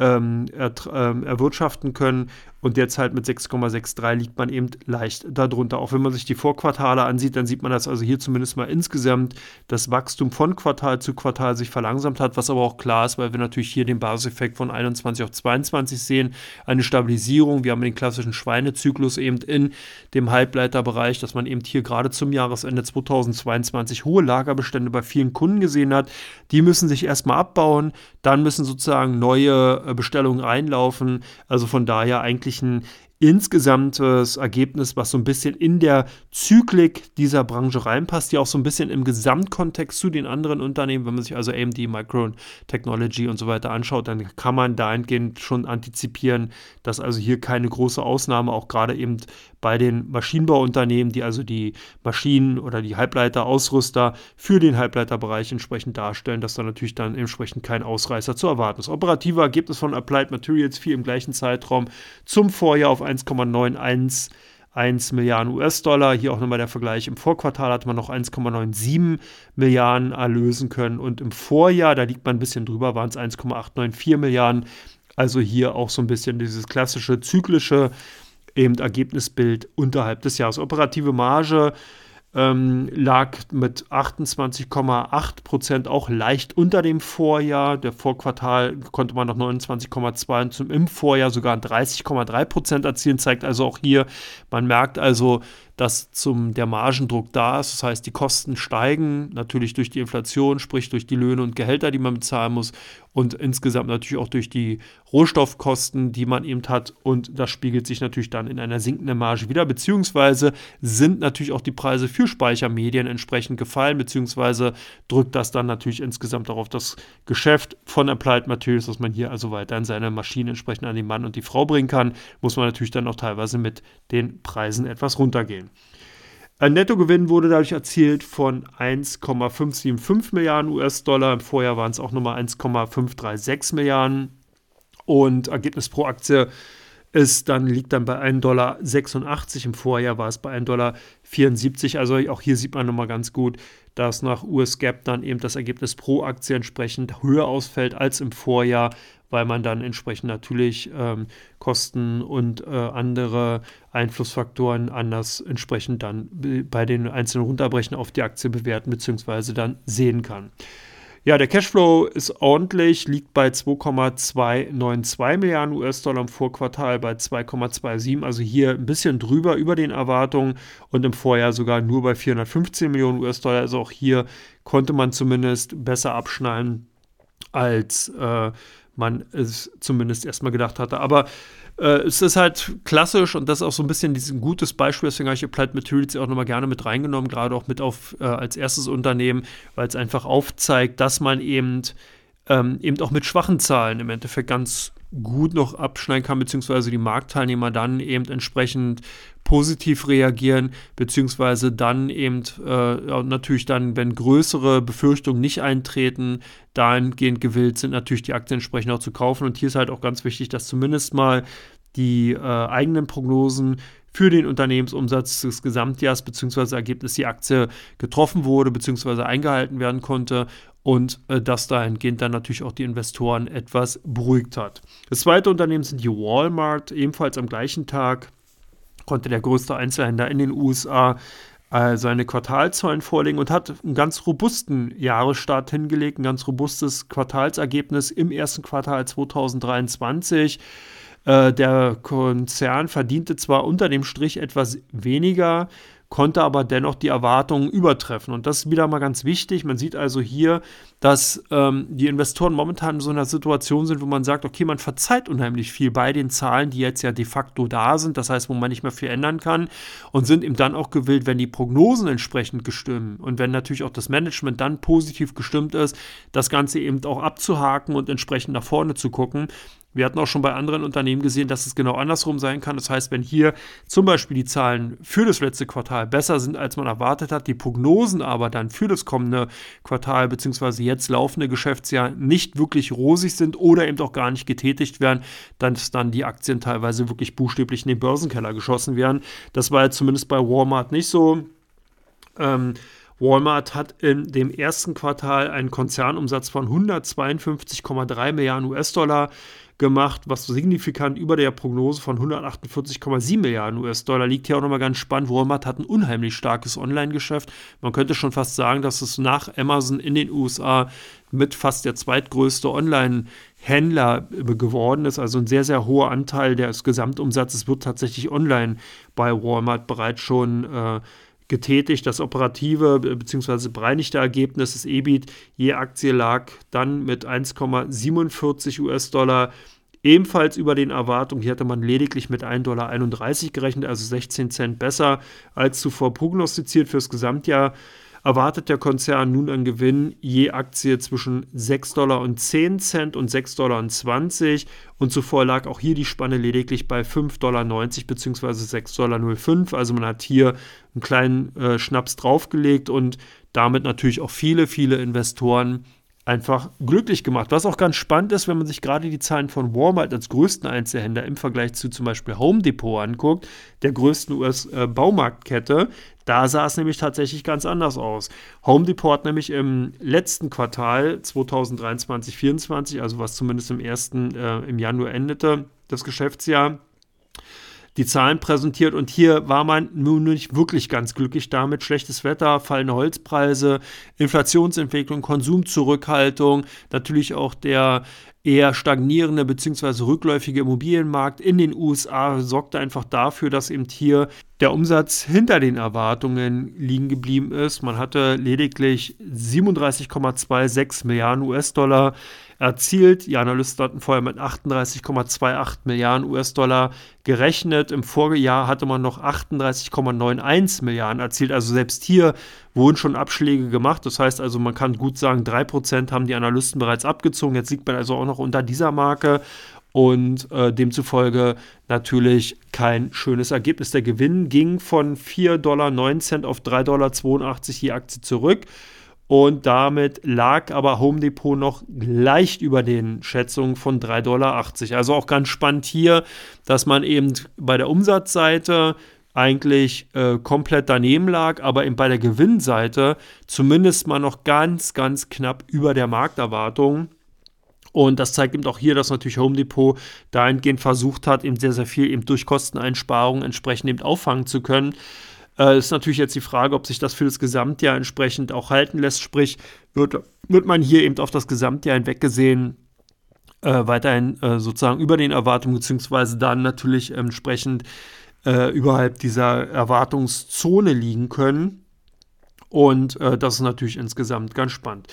ähm, ähm, erwirtschaften können. Und derzeit mit 6,63 liegt man eben leicht darunter. Auch wenn man sich die Vorquartale ansieht, dann sieht man, dass also hier zumindest mal insgesamt das Wachstum von Quartal zu Quartal sich verlangsamt hat, was aber auch klar ist, weil wir natürlich hier den Basiseffekt von 21 auf 22 sehen. Eine Stabilisierung. Wir haben den klassischen Schweinezyklus eben in dem Halbleiterbereich, dass man eben hier gerade zum Jahresende 2022 hohe Lagerbestände bei vielen Kunden gesehen hat. Die müssen sich erstmal abbauen, dann müssen sozusagen neue äh, Bestellungen einlaufen. Also von daher eigentlich wirklich ein insgesamtes Ergebnis, was so ein bisschen in der Zyklik dieser Branche reinpasst, die auch so ein bisschen im Gesamtkontext zu den anderen Unternehmen, wenn man sich also AMD, Micron Technology und so weiter anschaut, dann kann man dahingehend schon antizipieren, dass also hier keine große Ausnahme auch gerade eben bei den Maschinenbauunternehmen, die also die Maschinen oder die Halbleiterausrüster für den Halbleiterbereich entsprechend darstellen, dass da natürlich dann entsprechend kein Ausreißer zu erwarten ist. Operative Ergebnis von Applied Materials fiel im gleichen Zeitraum zum Vorjahr auf 1,91 1 Milliarden US-Dollar. Hier auch nochmal der Vergleich. Im Vorquartal hat man noch 1,97 Milliarden erlösen können und im Vorjahr, da liegt man ein bisschen drüber, waren es 1,894 Milliarden. Also hier auch so ein bisschen dieses klassische zyklische eben Ergebnisbild unterhalb des Jahres. Operative Marge ähm, lag mit 28,8 Prozent auch leicht unter dem Vorjahr. Der Vorquartal konnte man noch 29,2 und zum im Vorjahr sogar 30,3 Prozent erzielen. Zeigt also auch hier, man merkt also, dass zum, der Margendruck da ist. Das heißt, die Kosten steigen natürlich durch die Inflation, sprich durch die Löhne und Gehälter, die man bezahlen muss und insgesamt natürlich auch durch die Rohstoffkosten, die man eben hat. Und das spiegelt sich natürlich dann in einer sinkenden Marge wieder, beziehungsweise sind natürlich auch die Preise für Speichermedien entsprechend gefallen, beziehungsweise drückt das dann natürlich insgesamt auch auf das Geschäft von Applied Materials, dass man hier also weiterhin seine Maschinen entsprechend an den Mann und die Frau bringen kann, muss man natürlich dann auch teilweise mit den Preisen etwas runtergehen. Ein Nettogewinn wurde dadurch erzielt von 1,575 Milliarden US-Dollar. Im Vorjahr waren es auch nochmal 1,536 Milliarden. Und Ergebnis pro Aktie ist dann, liegt dann bei 1,86 Dollar. Im Vorjahr war es bei 1,74 Dollar. Also auch hier sieht man nochmal ganz gut, dass nach US-Gap dann eben das Ergebnis pro Aktie entsprechend höher ausfällt als im Vorjahr, weil man dann entsprechend natürlich ähm, Kosten und äh, andere Einflussfaktoren anders entsprechend dann bei den einzelnen Runterbrechen auf die Aktie bewerten bzw. dann sehen kann. Ja, der Cashflow ist ordentlich, liegt bei 2,292 Milliarden US-Dollar im Vorquartal bei 2,27, also hier ein bisschen drüber über den Erwartungen und im Vorjahr sogar nur bei 415 Millionen US-Dollar. Also auch hier konnte man zumindest besser abschneiden als äh, man es zumindest erstmal gedacht hatte. Aber äh, es ist halt klassisch und das ist auch so ein bisschen ein gutes Beispiel, deswegen habe ich Applied Materials auch nochmal gerne mit reingenommen, gerade auch mit auf äh, als erstes Unternehmen, weil es einfach aufzeigt, dass man eben, ähm, eben auch mit schwachen Zahlen im Endeffekt ganz gut noch abschneiden kann, beziehungsweise die Marktteilnehmer dann eben entsprechend positiv reagieren, beziehungsweise dann eben äh, natürlich dann, wenn größere Befürchtungen nicht eintreten, dahingehend gewillt sind, natürlich die Aktien entsprechend auch zu kaufen. Und hier ist halt auch ganz wichtig, dass zumindest mal die äh, eigenen Prognosen für den Unternehmensumsatz des Gesamtjahres bzw. Ergebnis die Aktie getroffen wurde bzw. eingehalten werden konnte und äh, das dahingehend dann natürlich auch die Investoren etwas beruhigt hat. Das zweite Unternehmen sind die Walmart, ebenfalls am gleichen Tag konnte der größte Einzelhändler in den USA äh, seine Quartalzahlen vorlegen und hat einen ganz robusten Jahresstart hingelegt, ein ganz robustes Quartalsergebnis im ersten Quartal 2023. Äh, der Konzern verdiente zwar unter dem Strich etwas weniger, konnte aber dennoch die Erwartungen übertreffen. Und das ist wieder mal ganz wichtig. Man sieht also hier, dass ähm, die Investoren momentan in so einer Situation sind, wo man sagt, okay, man verzeiht unheimlich viel bei den Zahlen, die jetzt ja de facto da sind, das heißt, wo man nicht mehr viel ändern kann und sind eben dann auch gewillt, wenn die Prognosen entsprechend gestimmt und wenn natürlich auch das Management dann positiv gestimmt ist, das Ganze eben auch abzuhaken und entsprechend nach vorne zu gucken. Wir hatten auch schon bei anderen Unternehmen gesehen, dass es genau andersrum sein kann. Das heißt, wenn hier zum Beispiel die Zahlen für das letzte Quartal besser sind, als man erwartet hat, die Prognosen aber dann für das kommende Quartal bzw. jetzt laufende Geschäftsjahr nicht wirklich rosig sind oder eben auch gar nicht getätigt werden, dann ist dann die Aktien teilweise wirklich buchstäblich in den Börsenkeller geschossen werden. Das war ja zumindest bei Walmart nicht so. Ähm, Walmart hat in dem ersten Quartal einen Konzernumsatz von 152,3 Milliarden US-Dollar gemacht, was signifikant über der Prognose von 148,7 Milliarden US-Dollar liegt. Hier auch nochmal ganz spannend. Walmart hat ein unheimlich starkes Online-Geschäft. Man könnte schon fast sagen, dass es nach Amazon in den USA mit fast der zweitgrößte Online-Händler geworden ist. Also ein sehr, sehr hoher Anteil des Gesamtumsatzes wird tatsächlich online bei Walmart bereits schon äh, getätigt. Das operative bzw. bereinigte Ergebnis des EBIT je Aktie lag dann mit 1,47 US-Dollar ebenfalls über den Erwartungen. Hier hatte man lediglich mit 1,31 Dollar gerechnet, also 16 Cent besser als zuvor prognostiziert fürs Gesamtjahr erwartet der Konzern nun einen Gewinn je Aktie zwischen 6 Dollar und 10 Cent und 6 Dollar und 20 und zuvor lag auch hier die Spanne lediglich bei 5,90 Dollar bzw. 6,05 Dollar. Also man hat hier einen kleinen äh, Schnaps draufgelegt und damit natürlich auch viele, viele Investoren einfach glücklich gemacht. Was auch ganz spannend ist, wenn man sich gerade die Zahlen von Walmart als größten Einzelhändler im Vergleich zu zum Beispiel Home Depot anguckt, der größten US-Baumarktkette, da sah es nämlich tatsächlich ganz anders aus. Home Depot hat nämlich im letzten Quartal 2023-24, also was zumindest im ersten, äh, im Januar endete, das Geschäftsjahr, die Zahlen präsentiert und hier war man nun nicht wirklich ganz glücklich damit. Schlechtes Wetter, fallende Holzpreise, Inflationsentwicklung, Konsumzurückhaltung, natürlich auch der eher stagnierende bzw. rückläufige Immobilienmarkt in den USA sorgte einfach dafür, dass eben hier der Umsatz hinter den Erwartungen liegen geblieben ist. Man hatte lediglich 37,26 Milliarden US-Dollar erzielt. Die Analysten hatten vorher mit 38,28 Milliarden US-Dollar gerechnet. Im Vorjahr hatte man noch 38,91 Milliarden erzielt. Also selbst hier wurden schon Abschläge gemacht. Das heißt also, man kann gut sagen, 3% haben die Analysten bereits abgezogen. Jetzt liegt man also auch noch unter dieser Marke. und äh, demzufolge natürlich kein schönes Ergebnis. Der Gewinn ging von 4,09 Dollar auf 3,82 Dollar je Aktie zurück. Und damit lag aber Home Depot noch leicht über den Schätzungen von 3,80 Dollar. Also auch ganz spannend hier, dass man eben bei der Umsatzseite eigentlich äh, komplett daneben lag, aber eben bei der Gewinnseite zumindest mal noch ganz, ganz knapp über der Markterwartung. Und das zeigt eben auch hier, dass natürlich Home Depot dahingehend versucht hat, eben sehr, sehr viel eben durch Kosteneinsparungen entsprechend eben auffangen zu können. Äh, ist natürlich jetzt die Frage, ob sich das für das Gesamtjahr entsprechend auch halten lässt. Sprich, wird, wird man hier eben auf das Gesamtjahr hinweg gesehen äh, weiterhin äh, sozusagen über den Erwartungen, beziehungsweise dann natürlich entsprechend äh, überhalb dieser Erwartungszone liegen können. Und äh, das ist natürlich insgesamt ganz spannend.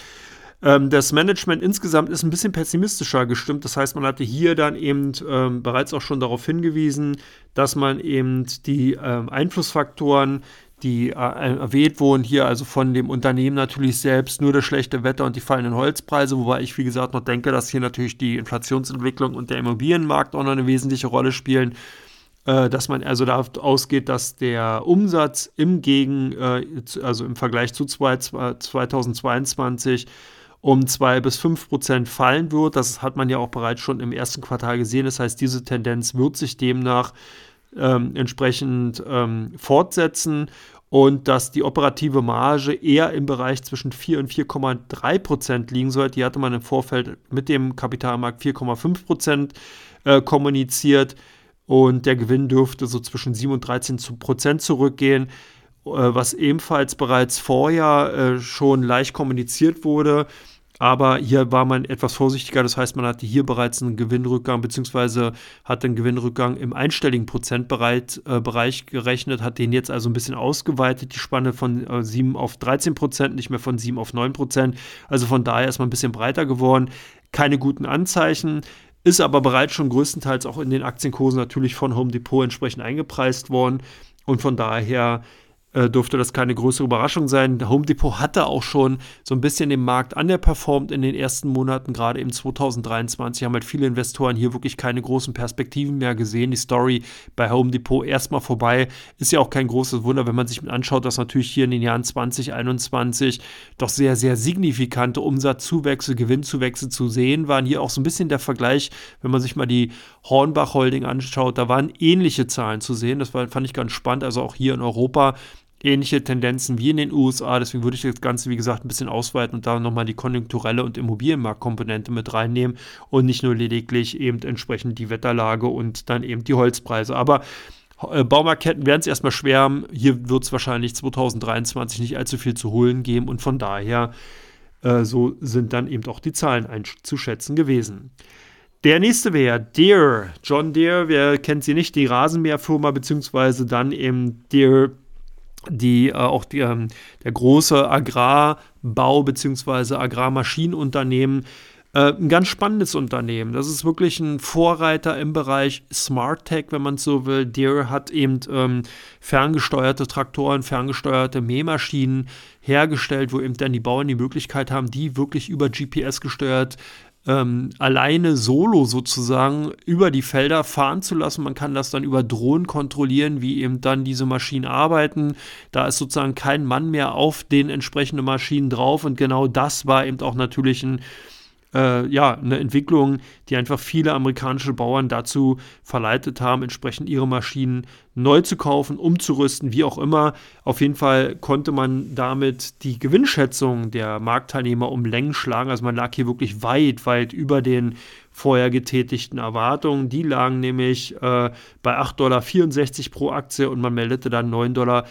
Ähm, das Management insgesamt ist ein bisschen pessimistischer gestimmt. Das heißt, man hatte hier dann eben ähm, bereits auch schon darauf hingewiesen, dass man eben die ähm, Einflussfaktoren, die äh, erwähnt wurden, hier also von dem Unternehmen natürlich selbst nur das schlechte Wetter und die fallenden Holzpreise, wobei ich, wie gesagt, noch denke, dass hier natürlich die Inflationsentwicklung und der Immobilienmarkt auch noch eine wesentliche Rolle spielen äh, dass man also davon ausgeht, dass der Umsatz im Gegen, äh, also im Vergleich zu 2022 um 2 bis 5 Prozent fallen wird. Das hat man ja auch bereits schon im ersten Quartal gesehen. Das heißt, diese Tendenz wird sich demnach ähm, entsprechend ähm, fortsetzen und dass die operative Marge eher im Bereich zwischen 4 und 4,3 Prozent liegen sollte. Die hatte man im Vorfeld mit dem Kapitalmarkt 4,5 Prozent äh, kommuniziert und der Gewinn dürfte so zwischen 7 und 13 Prozent zurückgehen, was ebenfalls bereits vorher äh, schon leicht kommuniziert wurde. Aber hier war man etwas vorsichtiger, das heißt, man hatte hier bereits einen Gewinnrückgang, beziehungsweise hat den Gewinnrückgang im einstelligen Prozentbereich äh, gerechnet, hat den jetzt also ein bisschen ausgeweitet, die Spanne von äh, 7 auf 13 Prozent, nicht mehr von 7 auf 9 Prozent. Also von daher ist man ein bisschen breiter geworden. Keine guten Anzeichen ist aber bereits schon größtenteils auch in den Aktienkursen natürlich von Home Depot entsprechend eingepreist worden. Und von daher äh, dürfte das keine größere Überraschung sein. Home Depot hatte auch schon so ein bisschen den Markt underperformed in den ersten Monaten, gerade im 2023 haben halt viele Investoren hier wirklich keine großen Perspektiven mehr gesehen. Die Story bei Home Depot erstmal vorbei. Ist ja auch kein großes Wunder, wenn man sich anschaut, dass natürlich hier in den Jahren 2021 doch sehr, sehr signifikante Umsatzzuwächse, Gewinnzuwächse zu sehen waren. Hier auch so ein bisschen der Vergleich, wenn man sich mal die Hornbach Holding anschaut, da waren ähnliche Zahlen zu sehen. Das war, fand ich ganz spannend. Also auch hier in Europa ähnliche Tendenzen wie in den USA. Deswegen würde ich das Ganze, wie gesagt, ein bisschen ausweiten und da nochmal die konjunkturelle und Immobilienmarktkomponente mit reinnehmen und nicht nur lediglich eben entsprechend die Wetterlage und dann eben die Holzpreise. Aber äh, Baumarktketten werden es erstmal schwer. Hier wird es wahrscheinlich 2023 nicht allzu viel zu holen geben und von daher äh, so sind dann eben auch die Zahlen einzuschätzen gewesen. Der nächste wäre Deere. John Deere, wer kennt sie nicht, die Rasenmäherfirma, beziehungsweise dann eben Deere die äh, auch die, ähm, der große Agrarbau bzw. Agrarmaschinenunternehmen äh, ein ganz spannendes Unternehmen. Das ist wirklich ein Vorreiter im Bereich Smart Tech, wenn man so will. Deere hat eben ähm, ferngesteuerte Traktoren, ferngesteuerte Mähmaschinen hergestellt, wo eben dann die Bauern die Möglichkeit haben, die wirklich über GPS gesteuert ähm, alleine solo sozusagen über die Felder fahren zu lassen. Man kann das dann über Drohnen kontrollieren, wie eben dann diese Maschinen arbeiten. Da ist sozusagen kein Mann mehr auf den entsprechenden Maschinen drauf und genau das war eben auch natürlich ein äh, ja, eine Entwicklung, die einfach viele amerikanische Bauern dazu verleitet haben, entsprechend ihre Maschinen neu zu kaufen, umzurüsten, wie auch immer. Auf jeden Fall konnte man damit die Gewinnschätzung der Marktteilnehmer um Längen schlagen. Also man lag hier wirklich weit, weit über den vorher getätigten Erwartungen. Die lagen nämlich äh, bei 8,64 Dollar pro Aktie und man meldete dann 9,65 Dollar,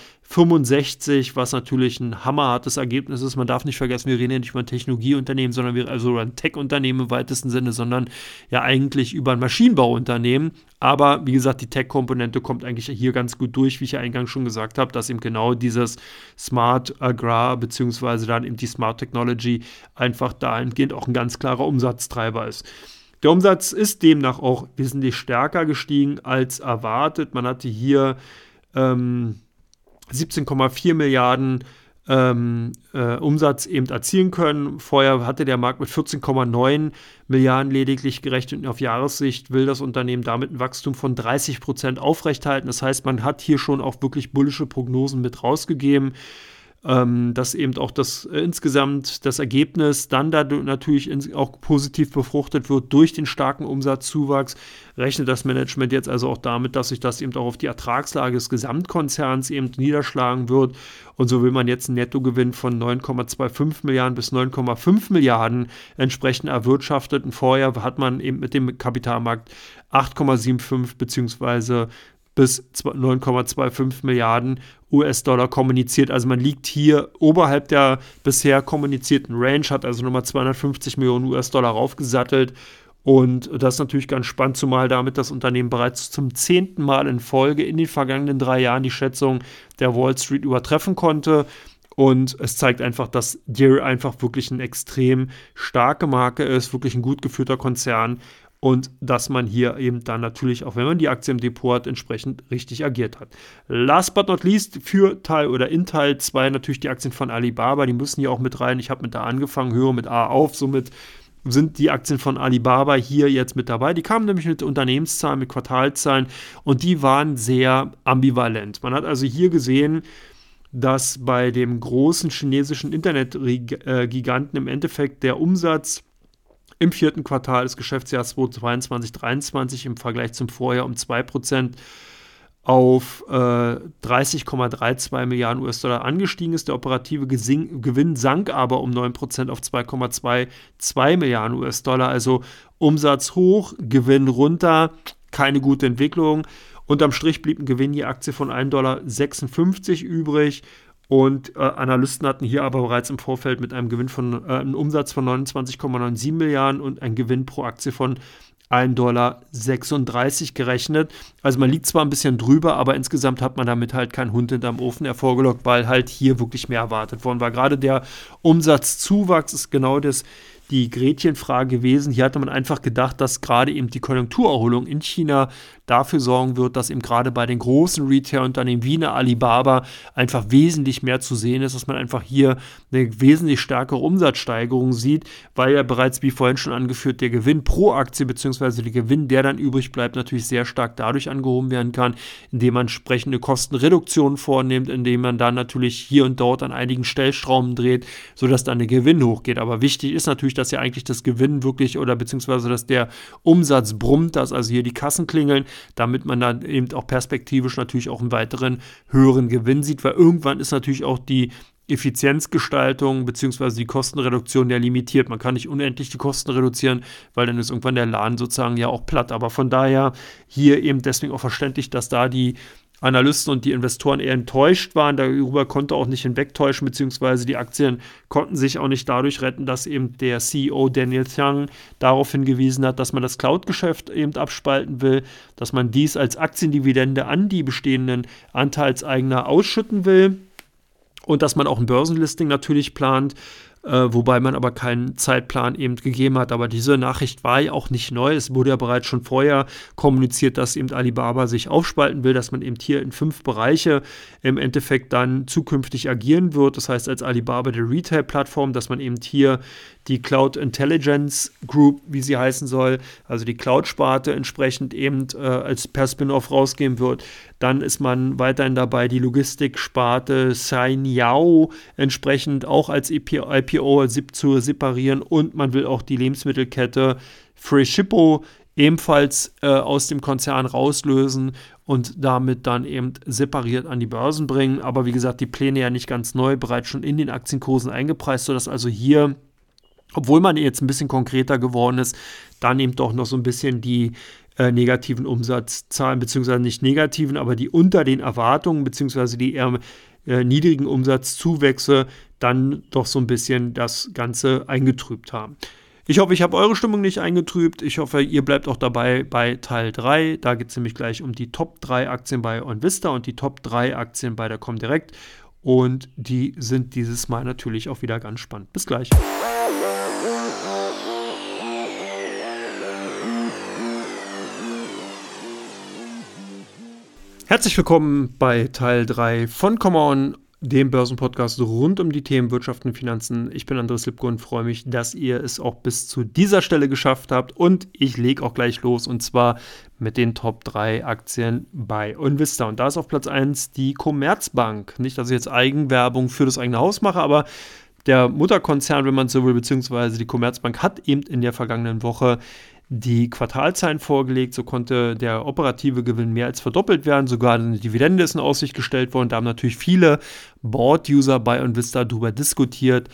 was natürlich ein hammerhartes Ergebnis ist. Man darf nicht vergessen, wir reden ja nicht über ein Technologieunternehmen, sondern wir also ein Tech-Unternehmen im weitesten Sinne, sondern ja eigentlich über ein Maschinenbauunternehmen. Aber wie gesagt, die Tech-Komponente kommt eigentlich hier ganz gut durch, wie ich ja eingangs schon gesagt habe, dass eben genau dieses Smart Agrar beziehungsweise dann eben die Smart Technology einfach dahingehend auch ein ganz klarer Umsatztreiber ist. Der Umsatz ist demnach auch wesentlich stärker gestiegen als erwartet. Man hatte hier ähm, 17,4 Milliarden ähm, äh, Umsatz eben erzielen können. Vorher hatte der Markt mit 14,9 Milliarden lediglich gerechnet und auf Jahressicht will das Unternehmen damit ein Wachstum von 30 Prozent aufrechthalten. Das heißt, man hat hier schon auch wirklich bullische Prognosen mit rausgegeben ähm, dass eben auch das äh, insgesamt das Ergebnis dann da natürlich ins, auch positiv befruchtet wird durch den starken Umsatzzuwachs, rechnet das Management jetzt also auch damit, dass sich das eben auch auf die Ertragslage des Gesamtkonzerns eben niederschlagen wird. Und so will man jetzt einen Nettogewinn von 9,25 Milliarden bis 9,5 Milliarden entsprechend erwirtschaftet. Und vorher hat man eben mit dem Kapitalmarkt 8,75 beziehungsweise bis 9,25 Milliarden US-Dollar kommuniziert. Also man liegt hier oberhalb der bisher kommunizierten Range, hat also nochmal 250 Millionen US-Dollar raufgesattelt. Und das ist natürlich ganz spannend, zumal damit das Unternehmen bereits zum zehnten Mal in Folge in den vergangenen drei Jahren die Schätzung der Wall Street übertreffen konnte. Und es zeigt einfach, dass Deere einfach wirklich eine extrem starke Marke ist, wirklich ein gut geführter Konzern und dass man hier eben dann natürlich, auch wenn man die Aktie im Depot hat, entsprechend richtig agiert hat. Last but not least für Teil oder in Teil 2 natürlich die Aktien von Alibaba, die müssen hier auch mit rein. Ich habe mit da angefangen, höre mit A auf, somit sind die Aktien von Alibaba hier jetzt mit dabei. Die kamen nämlich mit Unternehmenszahlen, mit Quartalzahlen und die waren sehr ambivalent. Man hat also hier gesehen, dass bei dem großen chinesischen Internetgiganten im Endeffekt der Umsatz im vierten Quartal des Geschäftsjahres 2022-2023 im Vergleich zum Vorjahr um 2% auf äh, 30,32 Milliarden US-Dollar angestiegen ist. Der operative Gesing Gewinn sank aber um 9% auf 2,22 Milliarden US-Dollar. Also Umsatz hoch, Gewinn runter, keine gute Entwicklung. Unterm Strich blieb ein Gewinn je Aktie von 1,56 Dollar übrig und äh, Analysten hatten hier aber bereits im Vorfeld mit einem Gewinn von äh, einem Umsatz von 29,97 Milliarden und einem Gewinn pro Aktie von 1,36 Dollar gerechnet. Also man liegt zwar ein bisschen drüber, aber insgesamt hat man damit halt keinen Hund hinterm Ofen hervorgelockt, weil halt hier wirklich mehr erwartet worden war. Gerade der Umsatzzuwachs ist genau das die Gretchenfrage gewesen. Hier hatte man einfach gedacht, dass gerade eben die Konjunkturerholung in China dafür sorgen wird, dass eben gerade bei den großen Retail-Unternehmen wie eine Alibaba einfach wesentlich mehr zu sehen ist, dass man einfach hier eine wesentlich stärkere Umsatzsteigerung sieht, weil ja bereits, wie vorhin schon angeführt, der Gewinn pro Aktie bzw. der Gewinn, der dann übrig bleibt, natürlich sehr stark dadurch angehoben werden kann, indem man entsprechende Kostenreduktionen vornimmt, indem man dann natürlich hier und dort an einigen Stellstrauben dreht, sodass dann der Gewinn hochgeht. Aber wichtig ist natürlich, dass ja eigentlich das Gewinn wirklich oder beziehungsweise dass der Umsatz brummt, dass also hier die Kassen klingeln, damit man dann eben auch perspektivisch natürlich auch einen weiteren höheren Gewinn sieht, weil irgendwann ist natürlich auch die Effizienzgestaltung bzw. die Kostenreduktion ja limitiert. Man kann nicht unendlich die Kosten reduzieren, weil dann ist irgendwann der Laden sozusagen ja auch platt. Aber von daher hier eben deswegen auch verständlich, dass da die Analysten und die Investoren eher enttäuscht waren. Darüber konnte auch nicht hinwegtäuschen, beziehungsweise die Aktien konnten sich auch nicht dadurch retten, dass eben der CEO Daniel Tiang darauf hingewiesen hat, dass man das Cloud-Geschäft eben abspalten will, dass man dies als Aktiendividende an die bestehenden Anteilseigner ausschütten will und dass man auch ein Börsenlisting natürlich plant äh, wobei man aber keinen Zeitplan eben gegeben hat. Aber diese Nachricht war ja auch nicht neu. Es wurde ja bereits schon vorher kommuniziert, dass eben Alibaba sich aufspalten will, dass man eben hier in fünf Bereiche im Endeffekt dann zukünftig agieren wird. Das heißt, als Alibaba der Retail-Plattform, dass man eben hier die Cloud Intelligence Group, wie sie heißen soll, also die Cloud-Sparte entsprechend eben äh, als per Spin-off rausgeben wird. Dann ist man weiterhin dabei, die Logistiksparte Yao entsprechend auch als IPO zu separieren und man will auch die Lebensmittelkette Freshippo ebenfalls äh, aus dem Konzern rauslösen und damit dann eben separiert an die Börsen bringen. Aber wie gesagt, die Pläne ja nicht ganz neu, bereits schon in den Aktienkursen eingepreist, sodass also hier obwohl man jetzt ein bisschen konkreter geworden ist, dann eben doch noch so ein bisschen die äh, negativen Umsatzzahlen, beziehungsweise nicht negativen, aber die unter den Erwartungen, beziehungsweise die eher äh, niedrigen Umsatzzuwächse dann doch so ein bisschen das Ganze eingetrübt haben. Ich hoffe, ich habe eure Stimmung nicht eingetrübt. Ich hoffe, ihr bleibt auch dabei bei Teil 3. Da geht es nämlich gleich um die Top 3 Aktien bei OnVista und die Top 3 Aktien bei der Comdirect. Und die sind dieses Mal natürlich auch wieder ganz spannend. Bis gleich. Herzlich willkommen bei Teil 3 von Come On dem Börsenpodcast rund um die Themen Wirtschaft und Finanzen. Ich bin Andres Lipko und freue mich, dass ihr es auch bis zu dieser Stelle geschafft habt. Und ich lege auch gleich los und zwar mit den Top 3 Aktien bei Invista. Und da ist auf Platz 1 die Commerzbank. Nicht, dass ich jetzt Eigenwerbung für das eigene Haus mache, aber der Mutterkonzern, wenn man so will, beziehungsweise die Commerzbank hat eben in der vergangenen Woche die Quartalzahlen vorgelegt. So konnte der operative Gewinn mehr als verdoppelt werden. Sogar eine Dividende ist in Aussicht gestellt worden. Da haben natürlich viele Board-User bei Invista darüber diskutiert,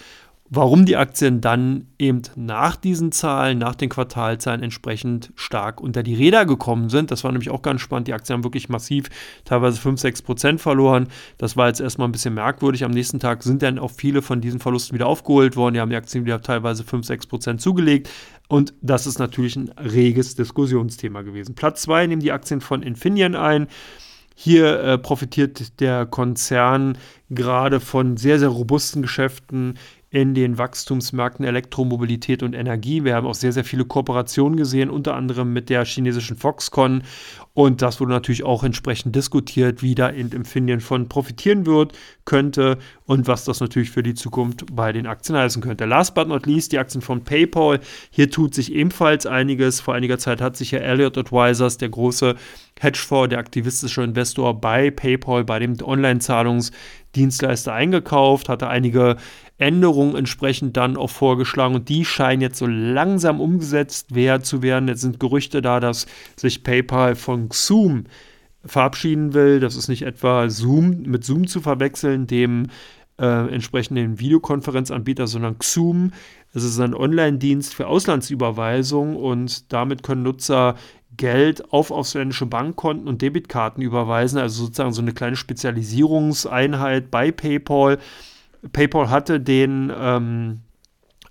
warum die Aktien dann eben nach diesen Zahlen, nach den Quartalzahlen entsprechend stark unter die Räder gekommen sind. Das war nämlich auch ganz spannend. Die Aktien haben wirklich massiv teilweise 5, 6 Prozent verloren. Das war jetzt erstmal ein bisschen merkwürdig. Am nächsten Tag sind dann auch viele von diesen Verlusten wieder aufgeholt worden. Die haben die Aktien wieder teilweise 5, 6 Prozent zugelegt. Und das ist natürlich ein reges Diskussionsthema gewesen. Platz 2 nehmen die Aktien von Infineon ein. Hier äh, profitiert der Konzern gerade von sehr, sehr robusten Geschäften in den Wachstumsmärkten Elektromobilität und Energie. Wir haben auch sehr, sehr viele Kooperationen gesehen, unter anderem mit der chinesischen Foxconn. Und das wurde natürlich auch entsprechend diskutiert, wie da in Infineon von profitieren wird, könnte und was das natürlich für die Zukunft bei den Aktien heißen könnte. Last but not least die Aktien von PayPal. Hier tut sich ebenfalls einiges. Vor einiger Zeit hat sich ja Elliott Advisors, der große Hedgefonds, der aktivistische Investor bei PayPal, bei dem Online-Zahlungsdienstleister eingekauft, hatte einige Änderungen entsprechend dann auch vorgeschlagen und die scheinen jetzt so langsam umgesetzt werden, zu werden. Jetzt sind Gerüchte da, dass sich PayPal von Zoom verabschieden will. Das ist nicht etwa Zoom mit Zoom zu verwechseln, dem äh, entsprechenden Videokonferenzanbieter, sondern Xoom. Es ist ein Online-Dienst für Auslandsüberweisung und damit können Nutzer Geld auf ausländische Bankkonten und Debitkarten überweisen, also sozusagen so eine kleine Spezialisierungseinheit bei PayPal PayPal hatte den ähm,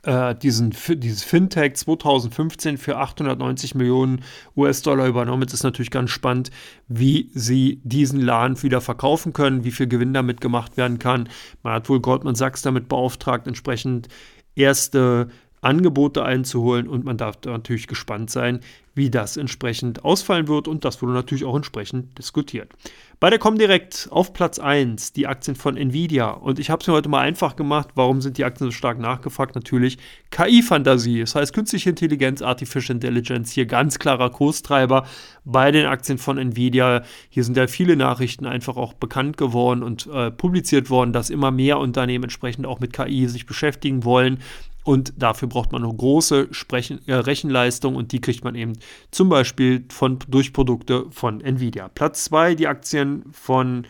äh, diesen, dieses Fintech 2015 für 890 Millionen US-Dollar übernommen. Jetzt ist natürlich ganz spannend, wie sie diesen Laden wieder verkaufen können, wie viel Gewinn damit gemacht werden kann. Man hat wohl Goldman Sachs damit beauftragt, entsprechend erste Angebote einzuholen und man darf natürlich gespannt sein, wie das entsprechend ausfallen wird und das wurde natürlich auch entsprechend diskutiert. Bei der Comdirect auf Platz 1 die Aktien von Nvidia und ich habe es mir heute mal einfach gemacht. Warum sind die Aktien so stark nachgefragt? Natürlich KI-Fantasie, das heißt künstliche Intelligenz, Artificial Intelligence, hier ganz klarer Kurstreiber bei den Aktien von Nvidia. Hier sind ja viele Nachrichten einfach auch bekannt geworden und äh, publiziert worden, dass immer mehr Unternehmen entsprechend auch mit KI sich beschäftigen wollen. Und dafür braucht man eine große Sprechen, äh, Rechenleistung und die kriegt man eben zum Beispiel von, durch Produkte von Nvidia. Platz 2 die Aktien von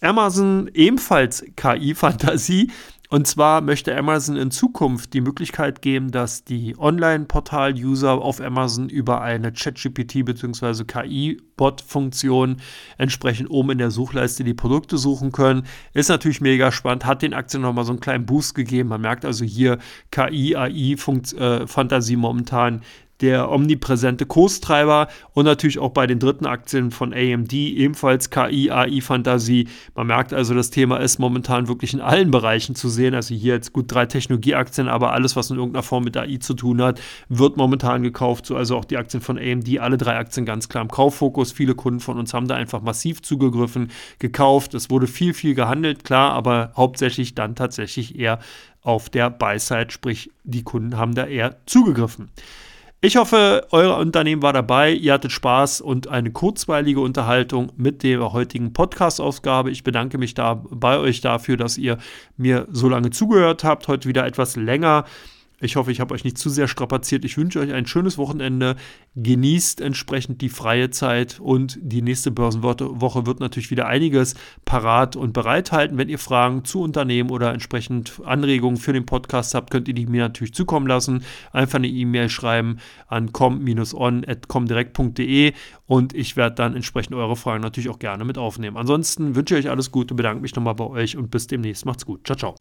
Amazon, ebenfalls KI-Fantasie. Und zwar möchte Amazon in Zukunft die Möglichkeit geben, dass die Online-Portal-User auf Amazon über eine ChatGPT bzw. KI-Bot-Funktion entsprechend oben in der Suchleiste die Produkte suchen können. Ist natürlich mega spannend, hat den Aktien nochmal so einen kleinen Boost gegeben. Man merkt also hier KI, AI-Fantasie momentan der omnipräsente Kurstreiber und natürlich auch bei den dritten Aktien von AMD ebenfalls KI, AI, Fantasie. Man merkt also, das Thema ist momentan wirklich in allen Bereichen zu sehen. Also hier jetzt gut drei Technologieaktien, aber alles, was in irgendeiner Form mit AI zu tun hat, wird momentan gekauft. So also auch die Aktien von AMD, alle drei Aktien ganz klar im Kauffokus. Viele Kunden von uns haben da einfach massiv zugegriffen, gekauft. Es wurde viel, viel gehandelt, klar, aber hauptsächlich dann tatsächlich eher auf der Buy-Side, sprich die Kunden haben da eher zugegriffen. Ich hoffe, euer Unternehmen war dabei, ihr hattet Spaß und eine kurzweilige Unterhaltung mit der heutigen Podcast-Ausgabe. Ich bedanke mich da bei euch dafür, dass ihr mir so lange zugehört habt. Heute wieder etwas länger. Ich hoffe, ich habe euch nicht zu sehr strapaziert. Ich wünsche euch ein schönes Wochenende. Genießt entsprechend die freie Zeit und die nächste Börsenwoche wird natürlich wieder einiges parat und bereithalten. Wenn ihr Fragen zu Unternehmen oder entsprechend Anregungen für den Podcast habt, könnt ihr die mir natürlich zukommen lassen. Einfach eine E-Mail schreiben an com-on.comdirect.de und ich werde dann entsprechend eure Fragen natürlich auch gerne mit aufnehmen. Ansonsten wünsche ich euch alles Gute, bedanke mich nochmal bei euch und bis demnächst. Macht's gut. Ciao, ciao.